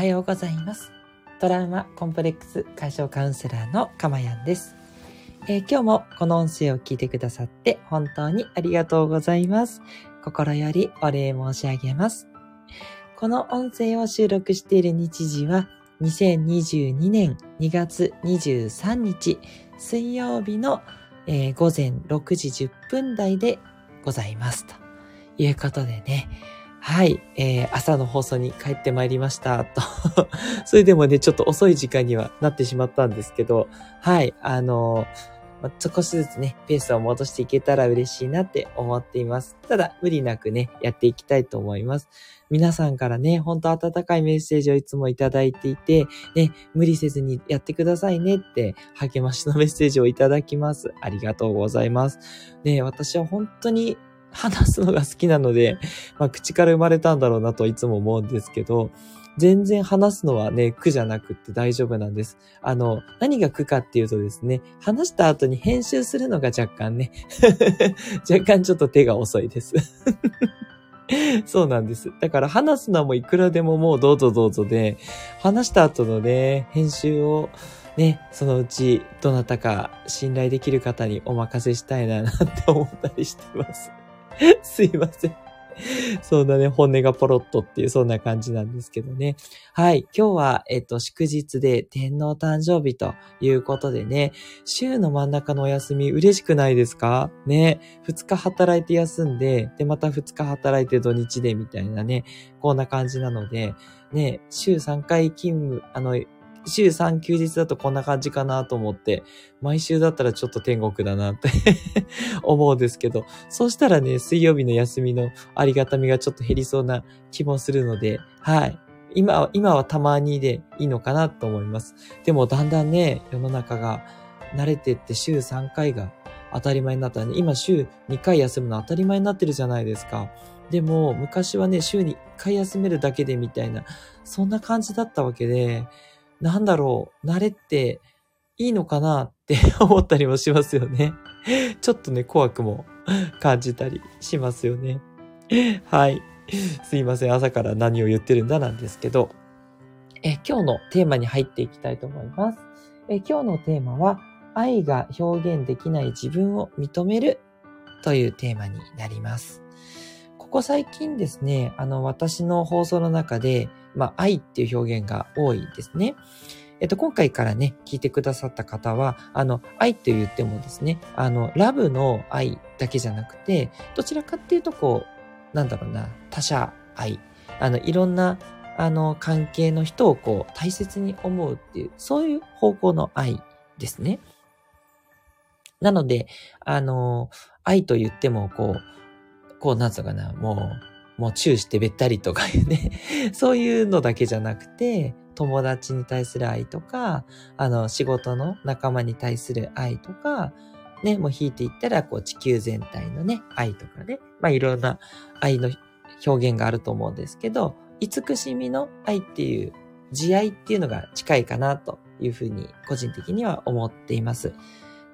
はようございます。トラウマコンプレックス解消カウンセラーのかまやんです、えー今日もこの音声を聞いてくださって本当にありがとうございます。心よりお礼申し上げます。この音声を収録している日時は2022年2月23日水曜日の、えー午前6時10分台でございます。ということでね、はい、えー朝の放送に帰ってまいりました。と。それでもね、ちょっと遅い時間にはなってしまったんですけど、はい、あのま少しずつね、ペースを戻していけたら嬉しいなって思っています。ただ、無理なくね、やっていきたいと思います。皆さんからね、本当温かいメッセージをいつもいただいていて、ね、無理せずにやってくださいねって、励ましのメッセージをいただきます。ありがとうございます。ね、私は本当に話すのが好きなので、まあ、口から生まれたんだろうなといつも思うんですけど、全然話すのはね、苦じゃなくって大丈夫なんです。あの、何が苦かっていうとですね、話した後に編集するのが若干ね、若干ちょっと手が遅いです。そうなんです。だから話すのはもういくらでももうどうぞどうぞで、話した後のね、編集をね、そのうちどなたか信頼できる方にお任せしたいななんて思ったりしてます。すいません。そんなね、本音がポロッとっていう、そんな感じなんですけどね。はい。今日は、えっと、祝日で天皇誕生日ということでね、週の真ん中のお休み嬉しくないですか？ね。二日働いて休んで、で、また二日働いて土日でみたいなね、こんな感じなので、ね、週3回勤務、あの、週3休日だとこんな感じかなと思って、毎週だったらちょっと天国だなって 思うんですけど、そうしたらね、水曜日の休みのありがたみがちょっと減りそうな気もするので、はい。今は、今はたまにでいいのかなと思います。でもだんだんね、世の中が慣れてって週3回が当たり前になったね。今週2回休むの当たり前になってるじゃないですか。でも昔はね、週に1回休めるだけでみたいな、そんな感じだったわけで、なんだろう、慣れっていいのかなって 思ったりもしますよね。ちょっとね、怖くも感じたりしますよね。はい。すいません。朝から何を言ってるんだなんですけど、え今日のテーマに入っていきたいと思います。え今日のテーマは、愛が表現できない自分を認めるというテーマになります。ここ最近ですね、あの、私の放送の中で、まあ、愛っていう表現が多いですね。えっと、今回からね、聞いてくださった方は、あの、愛って言ってもですね、あの、ラブの愛だけじゃなくて、どちらかっていうと、こう、なんだろうな、他者愛。あの、いろんな、あの、関係の人をこう、大切に思うっていう、そういう方向の愛ですね。なので、あの、愛と言っても、こう、こう、なんつうかな、もう、もうチューしてべったりとかい うね、そういうのだけじゃなくて、友達に対する愛とか、あの、仕事の仲間に対する愛とか、ね、もう引いていったら、こう、地球全体のね、愛とかね、まあ、いろんな愛の表現があると思うんですけど、慈しみの愛っていう、慈愛っていうのが近いかなというふうに、個人的には思っています。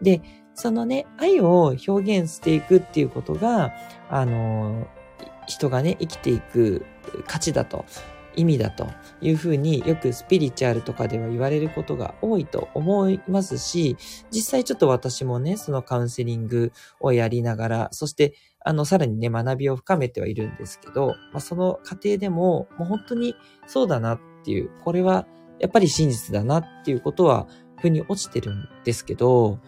で、そのね、愛を表現していくっていうことが、あの、人がね、生きていく価値だと、意味だというふうによくスピリチュアルとかでは言われることが多いと思いますし、実際ちょっと私もね、そのカウンセリングをやりながら、そして、あの、さらにね、学びを深めてはいるんですけど、まあ、その過程でも、もう本当にそうだなっていう、これはやっぱり真実だなっていうことは、腑に落ちてるんですけど、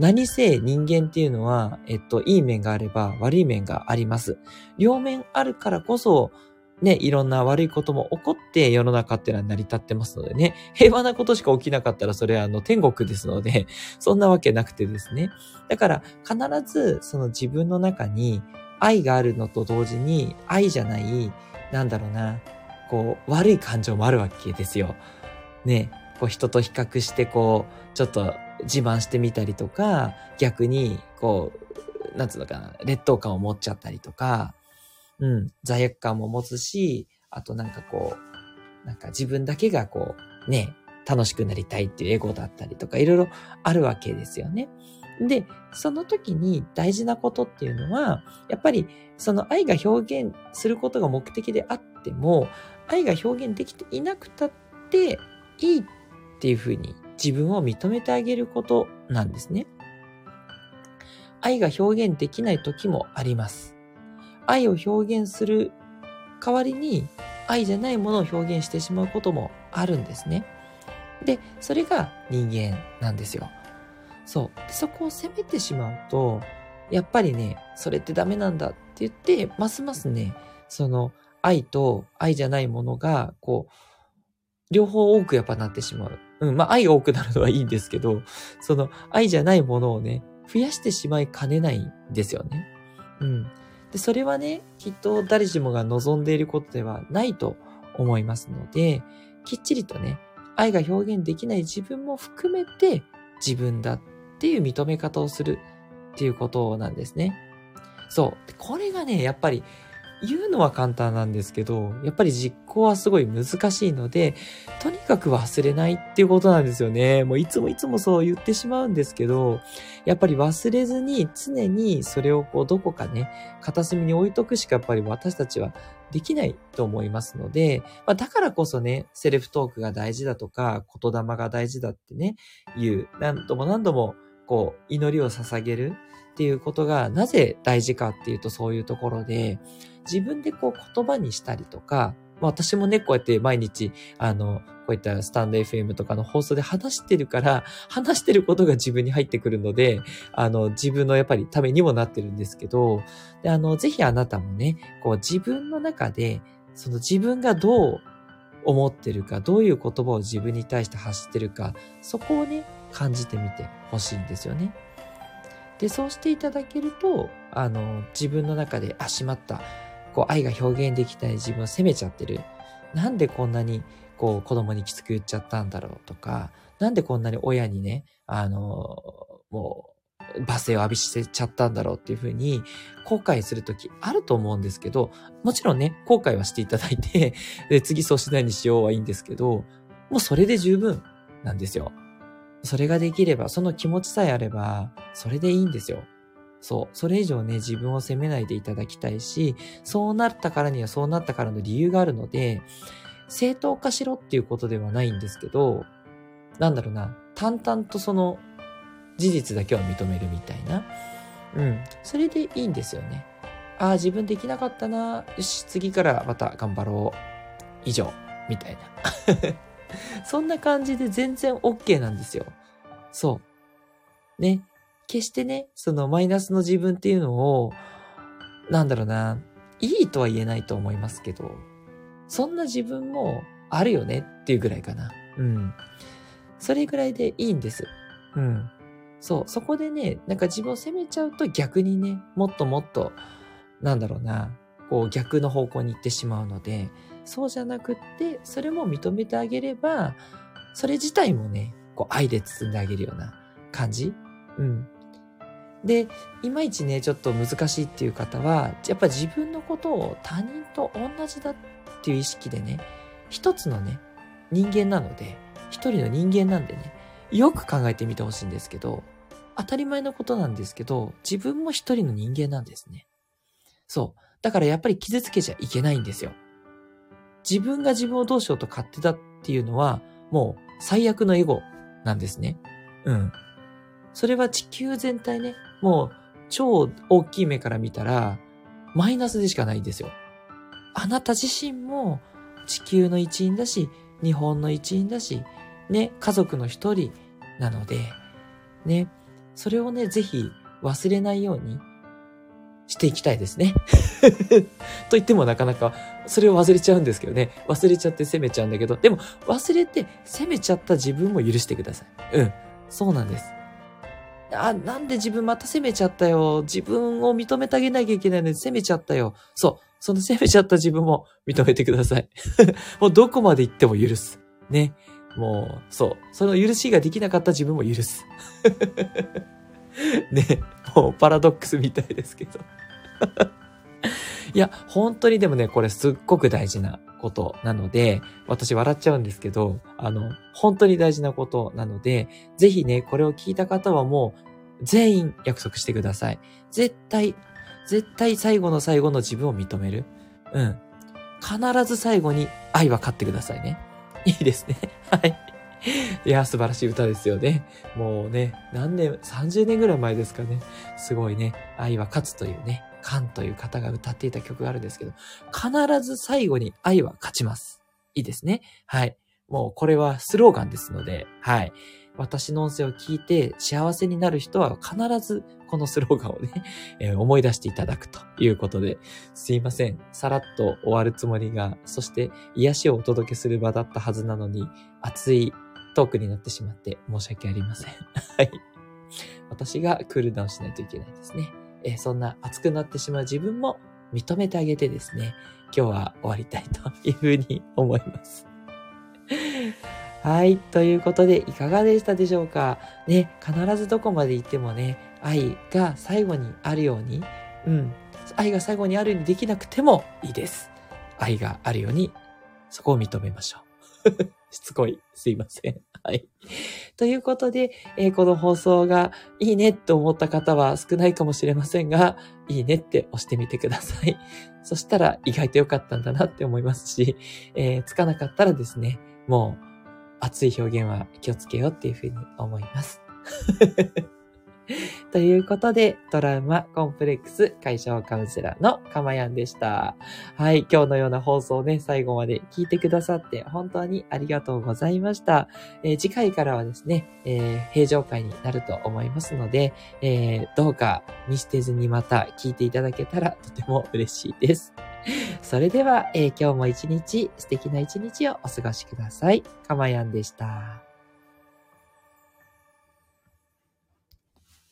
何せ人間っていうのは、えっと、いい面があれば悪い面があります。両面あるからこそ、ね、いろんな悪いことも起こって世の中っていうのは成り立ってますのでね、平和なことしか起きなかったらそれはあの天国ですので、そんなわけなくてですね。だから必ずその自分の中に愛があるのと同時に愛じゃない、なんだろうな、こう悪い感情もあるわけですよ。ね、こう人と比較してこう、ちょっと自慢してみたりとか、逆にこう、なんつうのかな、劣等感を持っちゃったりとか、うん、罪悪感も持つし、あとなんかこう、なんか自分だけがこう、ね、楽しくなりたいっていうエゴだったりとか、いろいろあるわけですよね。で、その時に大事なことっていうのは、やっぱりその愛が表現することが目的であっても、愛が表現できていなくたっていいっていうふうに自分を認めてあげることなんですね。愛が表現できない時もあります。愛を表現する代わりに愛じゃないものを表現してしまうこともあるんですね。で、それが人間なんですよ。そう。そこを責めてしまうと、やっぱりね、それってダメなんだって言って、ますますね、その愛と愛じゃないものが、こう、両方多くやっぱなってしまう。うん、まあ愛多くなるのはいいんですけど、その愛じゃないものをね、増やしてしまいかねないんですよね。うん。で、それはね、きっと誰しもが望んでいることではないと思いますので、きっちりとね、愛が表現できない自分も含めて自分だっていう認め方をするっていうことなんですね。そう。これがね、やっぱり言うのは簡単なんですけど、やっぱり実行はすごい難しいので、とにかく忘れないっていうことなんですよね。もういつもいつもそう言ってしまうんですけど、やっぱり忘れずに常にそれをこうどこかね、片隅に置いとくしかやっぱり私たちはできないと思いますので、まあ、だからこそね、セルフトークが大事だとか、言霊が大事だってね、言う。何度も何度もこう、祈りを捧げるっていうことがなぜ大事かっていうとそういうところで、自分でこう言葉にしたりとか、まあ私もね、こうやって毎日、あの、こういったスタンド FM とかの放送で話してるから、話してることが自分に入ってくるので、あの、自分のやっぱりためにもなってるんですけど、で、あの、ぜひあなたもね、こう自分の中で、その自分がどう思ってるか、どういう言葉を自分に対して発してるか、そこをね、感じてみてほしいんですよね。で、そうしていただけると、あの、自分の中で、あ、しまった。こう愛が表現できない自分を責めちゃってる。なんでこんなにこう子供にきつく言っちゃったんだろうとか、なんでこんなに親にね、あの、もう、罵声を浴びせちゃったんだろうっていうふうに後悔するときあると思うんですけど、もちろんね、後悔はしていただいて、で、次そうしないにしようはいいんですけど、もうそれで十分なんですよ。それができれば、その気持ちさえあれば、それでいいんですよ。そう。それ以上ね、自分を責めないでいただきたいし、そうなったからにはそうなったからの理由があるので、正当化しろっていうことではないんですけど、なんだろうな、淡々とその事実だけは認めるみたいな。うん。それでいいんですよね。ああ、自分できなかったな。よし、次からまた頑張ろう。以上。みたいな。そんな感じで全然 OK なんですよ。そう。ね。決してね、そのマイナスの自分っていうのを、なんだろうな、いいとは言えないと思いますけど、そんな自分もあるよねっていうぐらいかな。うん。それぐらいでいいんです。うん。そう、そこでね、なんか自分を責めちゃうと逆にね、もっともっと、なんだろうな、こう逆の方向に行ってしまうので、そうじゃなくって、それも認めてあげれば、それ自体もね、こう愛で包んであげるような感じうん。で、いまいちね、ちょっと難しいっていう方は、やっぱ自分のことを他人と同じだっていう意識でね、一つのね、人間なので、一人の人間なんでね、よく考えてみてほしいんですけど、当たり前のことなんですけど、自分も一人の人間なんですね。そう。だからやっぱり傷つけちゃいけないんですよ。自分が自分をどうしようと勝手だっていうのは、もう最悪のエゴなんですね。うん。それは地球全体ね、もう超大きい目から見たら、マイナスでしかないんですよ。あなた自身も地球の一員だし、日本の一員だし、ね、家族の一人なので、ね、それをね、ぜひ忘れないようにしていきたいですね。と言ってもなかなか、それを忘れちゃうんですけどね。忘れちゃって責めちゃうんだけど、でも忘れて責めちゃった自分も許してください。うん。そうなんです。あ、なんで自分また責めちゃったよ。自分を認めてあげなきゃいけないのに責めちゃったよ。そう。その責めちゃった自分も認めてください。もうどこまで行っても許す。ね。もう、そう。その許しができなかった自分も許す。ね。もうパラドックスみたいですけど。いや、本当にでもね、これすっごく大事なことなので、私笑っちゃうんですけど、あの、本当に大事なことなので、ぜひね、これを聞いた方はもう、全員約束してください。絶対、絶対最後の最後の自分を認める。うん。必ず最後に愛は勝ってくださいね。いいですね。はい。いや、素晴らしい歌ですよね。もうね、何年、30年ぐらい前ですかね。すごいね、愛は勝つというね、カンという方が歌っていた曲があるんですけど、必ず最後に愛は勝ちます。いいですね。はい。もうこれはスローガンですので、はい。私の音声を聞いて幸せになる人は必ずこのスローガンをね、えー、思い出していただくということで、すいません。さらっと終わるつもりが、そして癒しをお届けする場だったはずなのに、熱いトークになってしまって申し訳ありません。はい。私がクールダウンしないといけないですね。え、そんな熱くなってしまう自分も認めてあげてですね、今日は終わりたいというふうに思います。はい。ということで、いかがでしたでしょうか？ね、必ずどこまで行ってもね、愛が最後にあるように、うん。愛が最後にあるようにできなくてもいいです。愛があるように、そこを認めましょう。しつこい。すいません。はい。ということで、えー、この放送がいいねって思った方は少ないかもしれませんが、いいねって押してみてください。そしたら意外と良かったんだなって思いますし、えー、つかなかったらですね、もう熱い表現は気をつけようっていうふうに思います。ということで、トラウマコンプレックス解消カウンセラーのかまやんでした。はい、今日のような放送をね、最後まで聞いてくださって本当にありがとうございました。えー、次回からはですね、えー、平常会になると思いますので、えー、どうか見捨てずにまた聞いていただけたらとても嬉しいです。それでは、え今日も一日素敵な一日をお過ごしください。かまやんでした。